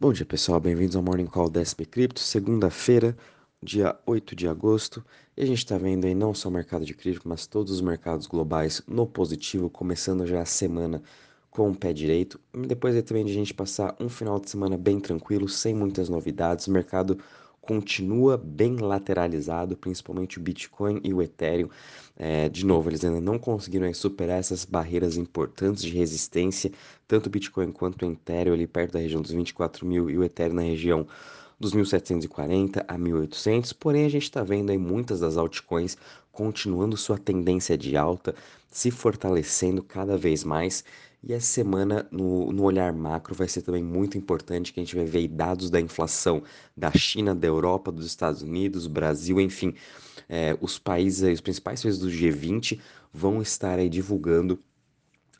Bom dia pessoal, bem-vindos ao Morning Call da SP Cripto, segunda-feira, dia 8 de agosto, e a gente está vendo aí não só o mercado de cripto, mas todos os mercados globais no positivo, começando já a semana com o pé direito, depois aí também de a gente passar um final de semana bem tranquilo, sem muitas novidades, o mercado continua bem lateralizado, principalmente o Bitcoin e o Ethereum. É, de novo, eles ainda não conseguiram superar essas barreiras importantes de resistência, tanto o Bitcoin quanto o Ethereum ali perto da região dos 24 mil e o Ethereum na região dos 1740 a 1800, porém a gente está vendo aí muitas das altcoins continuando sua tendência de alta, se fortalecendo cada vez mais. E essa semana, no, no olhar macro, vai ser também muito importante que a gente vai ver dados da inflação da China, da Europa, dos Estados Unidos, Brasil, enfim, é, os países, os principais países do G20 vão estar aí divulgando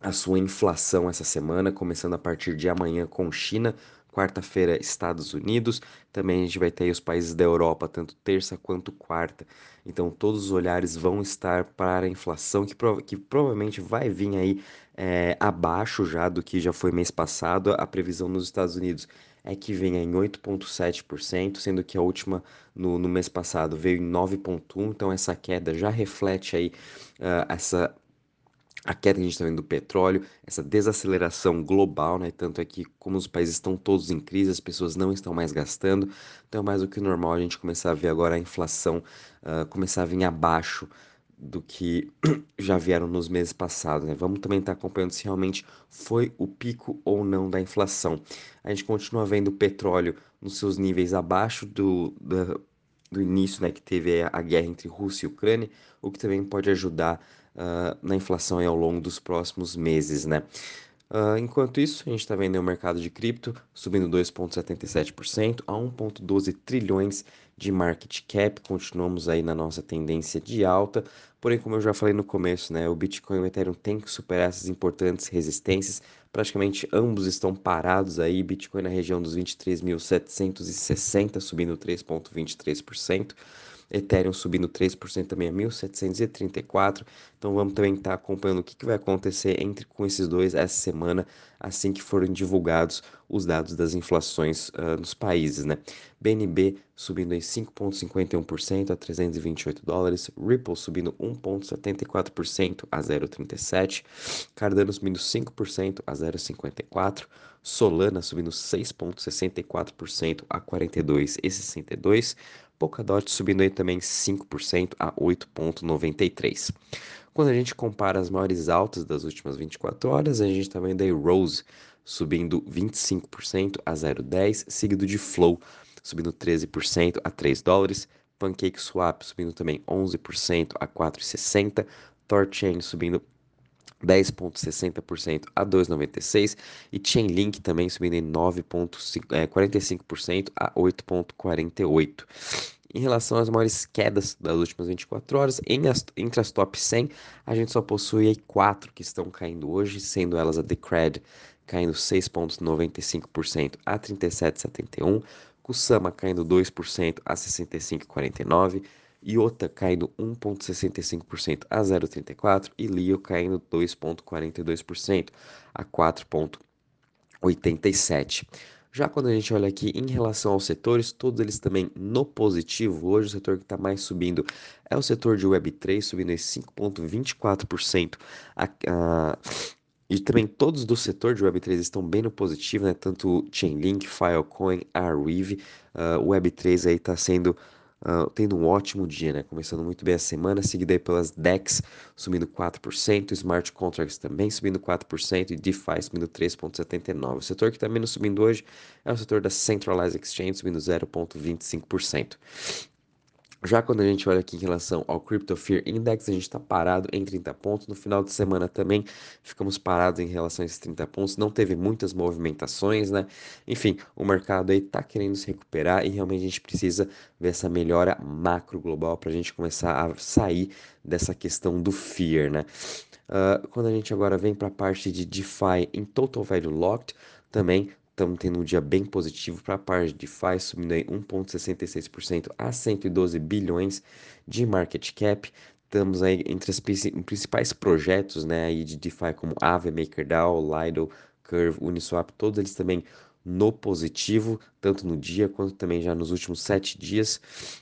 a sua inflação essa semana, começando a partir de amanhã com China, quarta-feira Estados Unidos, também a gente vai ter os países da Europa, tanto terça quanto quarta. Então todos os olhares vão estar para a inflação, que, prova que provavelmente vai vir aí é, abaixo já do que já foi mês passado. A previsão nos Estados Unidos é que venha em 8,7%, sendo que a última no, no mês passado veio em 9,1%, então essa queda já reflete aí uh, essa a queda que a gente está vendo do petróleo, essa desaceleração global, né? Tanto é que, como os países estão todos em crise, as pessoas não estão mais gastando, então é mais do que normal a gente começar a ver agora a inflação uh, começar a vir abaixo do que já vieram nos meses passados, né? Vamos também estar tá acompanhando se realmente foi o pico ou não da inflação. A gente continua vendo o petróleo nos seus níveis abaixo do, do, do início, né, que teve a guerra entre Rússia e Ucrânia, o que também pode ajudar uh, na inflação ao longo dos próximos meses, né? Uh, enquanto isso, a gente está vendo o mercado de cripto subindo 2,77% a 1,12 trilhões de market cap. Continuamos aí na nossa tendência de alta, porém, como eu já falei no começo, né, o Bitcoin e o Ethereum têm que superar essas importantes resistências. Praticamente ambos estão parados aí. Bitcoin na região dos 23.760, subindo 3,23%. Ethereum subindo 3% também a 1.734. Então vamos também estar tá acompanhando o que, que vai acontecer entre com esses dois essa semana, assim que forem divulgados os dados das inflações uh, nos países, né? BNB subindo em 5,51% a 328 dólares, Ripple subindo 1,74% a 0,37, Cardano subindo 5% a 0,54, Solana subindo 6,64% a 42,62, Polkadot subindo aí também 5% a 8,93. Quando a gente compara as maiores altas das últimas 24 horas, a gente está vendo aí Rose subindo 25% a 0,10, seguido de Flow subindo 13% a 3 dólares, Pancake Swap subindo também 11% a 4,60, Thorchain subindo 10,60% a 2,96 e Chainlink também subindo em 9,45% é, a 8,48. Em relação às maiores quedas das últimas 24 horas, as, entre as top 100, a gente só possui quatro que estão caindo hoje, sendo elas a Decred caindo 6,95% a 37,71%, Kusama caindo 2% a 65,49%, Iota caindo 1,65% a 0,34% e Lio caindo 2,42% a 4,87%. Já quando a gente olha aqui em relação aos setores, todos eles também no positivo. Hoje o setor que está mais subindo é o setor de Web3, subindo em 5,24%. E também todos do setor de Web3 estão bem no positivo, né? Tanto Chainlink, Filecoin, Arweave. Uh, o Web3 aí está sendo Uh, tendo um ótimo dia, né? Começando muito bem a semana, seguida aí pelas DEX subindo 4%, Smart Contracts também subindo 4% e DeFi subindo 3,79%. O setor que está menos subindo hoje é o setor da Centralized Exchange subindo 0,25%. Já quando a gente olha aqui em relação ao Crypto Fear Index, a gente está parado em 30 pontos. No final de semana também ficamos parados em relação a esses 30 pontos. Não teve muitas movimentações, né? Enfim, o mercado aí está querendo se recuperar e realmente a gente precisa ver essa melhora macro global para a gente começar a sair dessa questão do fear, né? Uh, quando a gente agora vem para a parte de DeFi em Total Value Locked, também Estamos tendo um dia bem positivo para a parte de DeFi, subindo aí 1,66% a 112 bilhões de market cap. Estamos aí entre os principais projetos né, aí de DeFi como Aave, MakerDAO, Lido, Curve, Uniswap, todos eles também no positivo, tanto no dia quanto também já nos últimos sete dias.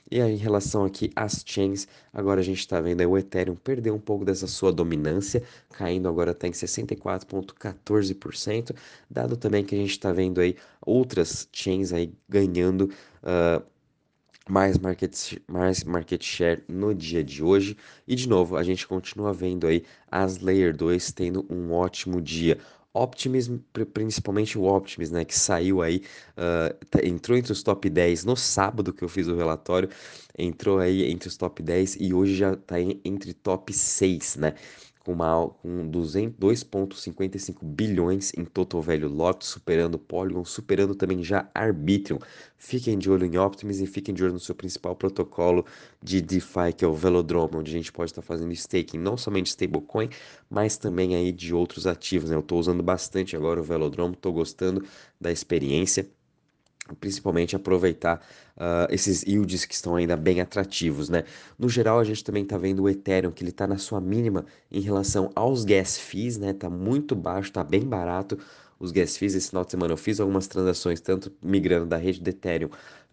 E aí, em relação aqui às chains, agora a gente está vendo o Ethereum perder um pouco dessa sua dominância, caindo agora até em 64,14%, dado também que a gente está vendo aí outras chains aí ganhando. Uh, mais market, mais market share no dia de hoje. E de novo, a gente continua vendo aí as Layer 2 tendo um ótimo dia. Optimism, principalmente o Optimism, né, que saiu aí, uh, entrou entre os top 10 no sábado que eu fiz o relatório, entrou aí entre os top 10 e hoje já está entre top 6, né? Com, uma, com 2,55 bilhões em total value lot, superando Polygon, superando também já Arbitrum. Fiquem de olho em Optimism e fiquem de olho no seu principal protocolo de DeFi, que é o Velodrome, onde a gente pode estar fazendo staking não somente stablecoin, mas também aí de outros ativos. Né? Eu estou usando bastante agora o Velodrome, estou gostando da experiência principalmente aproveitar uh, esses yields que estão ainda bem atrativos, né? No geral, a gente também está vendo o Ethereum, que ele está na sua mínima em relação aos gas fees, né? Tá muito baixo, tá bem barato os gas fees. Esse final de semana eu fiz algumas transações, tanto migrando da rede do Ethereum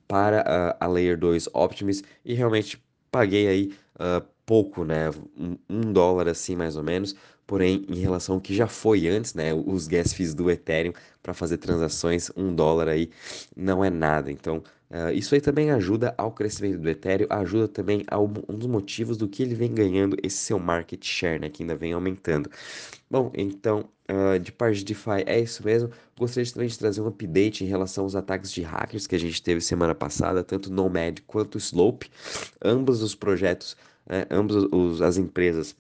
para uh, a Layer 2 Optimus, e realmente paguei aí uh, pouco, né? Um, um dólar assim, mais ou menos, Porém, em relação ao que já foi antes, né, os gas fees do Ethereum para fazer transações, um dólar aí não é nada. Então, uh, isso aí também ajuda ao crescimento do Ethereum, ajuda também a um dos motivos do que ele vem ganhando esse seu market share, né, que ainda vem aumentando. Bom, então, uh, de parte de DeFi é isso mesmo. Gostaria também de trazer um update em relação aos ataques de hackers que a gente teve semana passada, tanto Nomad quanto Slope. Ambos os projetos, né, ambos os, as empresas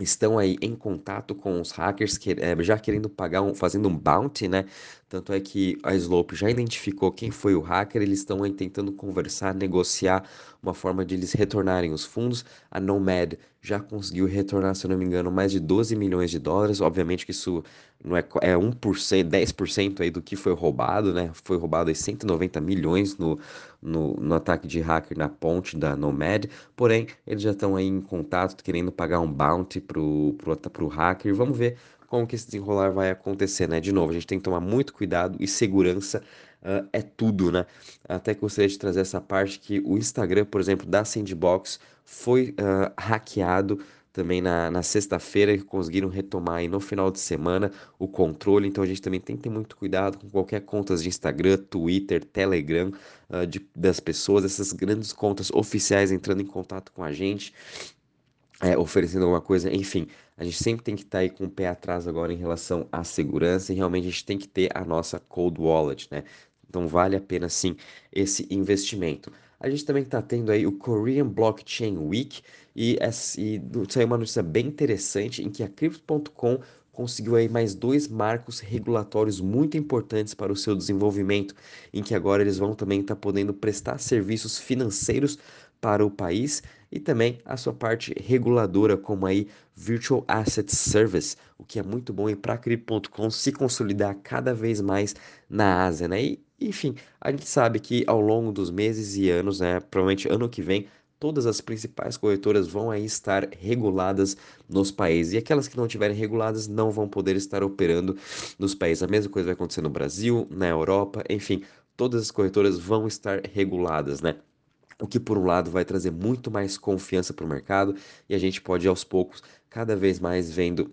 estão aí em contato com os hackers que, é, já querendo pagar, um, fazendo um bounty, né? Tanto é que a Slope já identificou quem foi o hacker, eles estão aí tentando conversar, negociar uma forma de eles retornarem os fundos. A Nomad já conseguiu retornar, se eu não me engano, mais de 12 milhões de dólares. Obviamente que isso não é, é 1%, 10% aí do que foi roubado, né? Foi roubado aí 190 milhões no, no, no ataque de hacker na ponte da Nomad. Porém, eles já estão aí em contato, querendo pagar um bounty pro, pro hacker. Vamos ver como que esse desenrolar vai acontecer, né? De novo, a gente tem que tomar muito cuidado e segurança uh, é tudo, né? Até que gostaria de trazer essa parte que o Instagram, por exemplo, da Sandbox foi uh, hackeado também na, na sexta-feira que conseguiram retomar aí no final de semana o controle. Então a gente também tem que ter muito cuidado com qualquer contas de Instagram, Twitter, Telegram uh, de, das pessoas, essas grandes contas oficiais entrando em contato com a gente é, oferecendo alguma coisa, enfim, a gente sempre tem que estar tá aí com o pé atrás agora em relação à segurança e realmente a gente tem que ter a nossa cold wallet, né? Então vale a pena sim esse investimento. A gente também está tendo aí o Korean Blockchain Week e, essa, e saiu uma notícia bem interessante em que a Crypto.com conseguiu aí mais dois marcos regulatórios muito importantes para o seu desenvolvimento, em que agora eles vão também estar tá podendo prestar serviços financeiros para o país e também a sua parte reguladora, como aí Virtual Asset Service, o que é muito bom para a Crypto.com se consolidar cada vez mais na Ásia, né? E, enfim, a gente sabe que ao longo dos meses e anos, né, provavelmente ano que vem, todas as principais corretoras vão aí estar reguladas nos países. E aquelas que não estiverem reguladas não vão poder estar operando nos países. A mesma coisa vai acontecer no Brasil, na Europa, enfim, todas as corretoras vão estar reguladas, né? O que por um lado vai trazer muito mais confiança para o mercado e a gente pode aos poucos cada vez mais vendo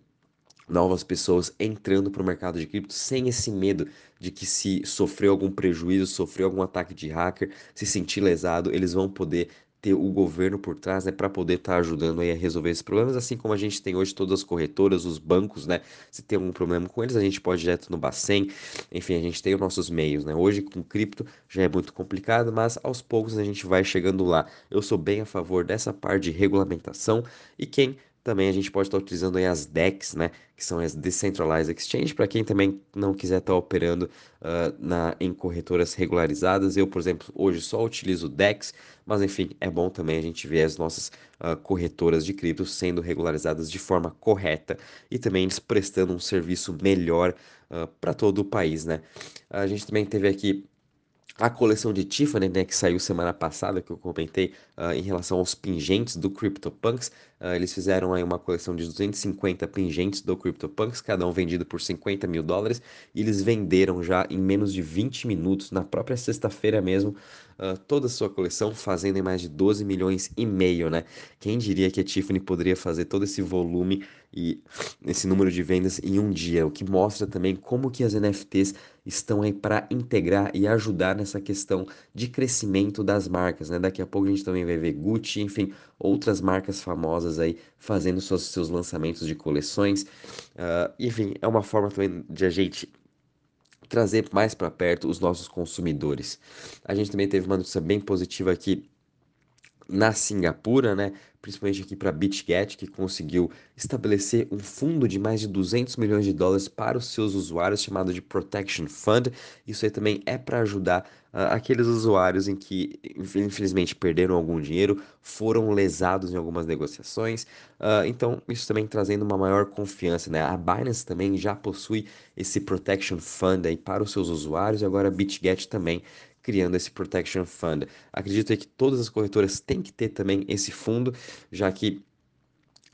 novas pessoas entrando para o mercado de cripto sem esse medo de que se sofreu algum prejuízo, sofreu algum ataque de hacker, se sentir lesado, eles vão poder ter o governo por trás, né, para poder estar tá ajudando aí a resolver esses problemas, assim como a gente tem hoje todas as corretoras, os bancos, né, se tem algum problema com eles, a gente pode ir direto no Bacen, enfim, a gente tem os nossos meios, né, hoje com cripto já é muito complicado, mas aos poucos a gente vai chegando lá. Eu sou bem a favor dessa parte de regulamentação e quem também a gente pode estar utilizando as DEX, né, que são as Decentralized Exchange, para quem também não quiser estar operando uh, na, em corretoras regularizadas. Eu, por exemplo, hoje só utilizo DEX, mas enfim, é bom também a gente ver as nossas uh, corretoras de cripto sendo regularizadas de forma correta e também eles prestando um serviço melhor uh, para todo o país, né? A gente também teve aqui a coleção de Tiffany, né, que saiu semana passada, que eu comentei uh, em relação aos pingentes do CryptoPunks, uh, eles fizeram aí uma coleção de 250 pingentes do CryptoPunks, cada um vendido por 50 mil dólares, e eles venderam já em menos de 20 minutos, na própria sexta-feira mesmo, toda a sua coleção, fazendo em mais de 12 milhões e meio, né? Quem diria que a Tiffany poderia fazer todo esse volume e esse número de vendas em um dia, o que mostra também como que as NFTs estão aí para integrar e ajudar nessa questão de crescimento das marcas, né? Daqui a pouco a gente também vai ver Gucci, enfim, outras marcas famosas aí fazendo seus, seus lançamentos de coleções. Uh, enfim, é uma forma também de a gente trazer mais para perto os nossos consumidores. A gente também teve uma notícia bem positiva aqui na Singapura, né? principalmente aqui para BitGet, que conseguiu estabelecer um fundo de mais de 200 milhões de dólares para os seus usuários, chamado de Protection Fund. Isso aí também é para ajudar uh, aqueles usuários em que, infelizmente, perderam algum dinheiro, foram lesados em algumas negociações. Uh, então, isso também trazendo uma maior confiança. Né? A Binance também já possui esse Protection Fund aí para os seus usuários, e agora a BitGet também criando esse Protection Fund. Acredito que todas as corretoras têm que ter também esse fundo, já que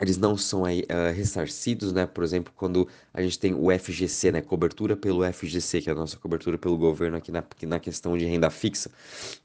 eles não são aí, uh, ressarcidos, né? Por exemplo, quando a gente tem o FGC, né? Cobertura pelo FGC, que é a nossa cobertura pelo governo aqui na, na questão de renda fixa,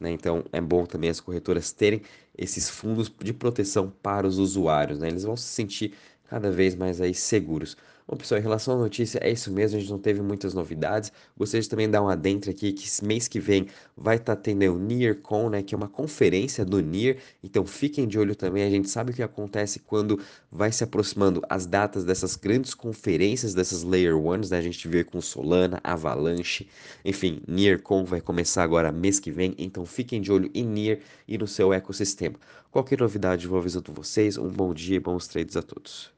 né? Então, é bom também as corretoras terem esses fundos de proteção para os usuários, né? Eles vão se sentir cada vez mais aí seguros. Bom, pessoal, em relação à notícia, é isso mesmo, a gente não teve muitas novidades. Gostaria de também dar um adentro aqui que mês que vem vai estar tá tendo o NearCon, né, que é uma conferência do Near, então fiquem de olho também, a gente sabe o que acontece quando vai se aproximando as datas dessas grandes conferências, dessas Layer Ones, né, a gente vê com Solana, Avalanche, enfim, NearCon vai começar agora mês que vem, então fiquem de olho em Near e no seu ecossistema. Qualquer novidade eu vou avisando vocês, um bom dia e bons trades a todos.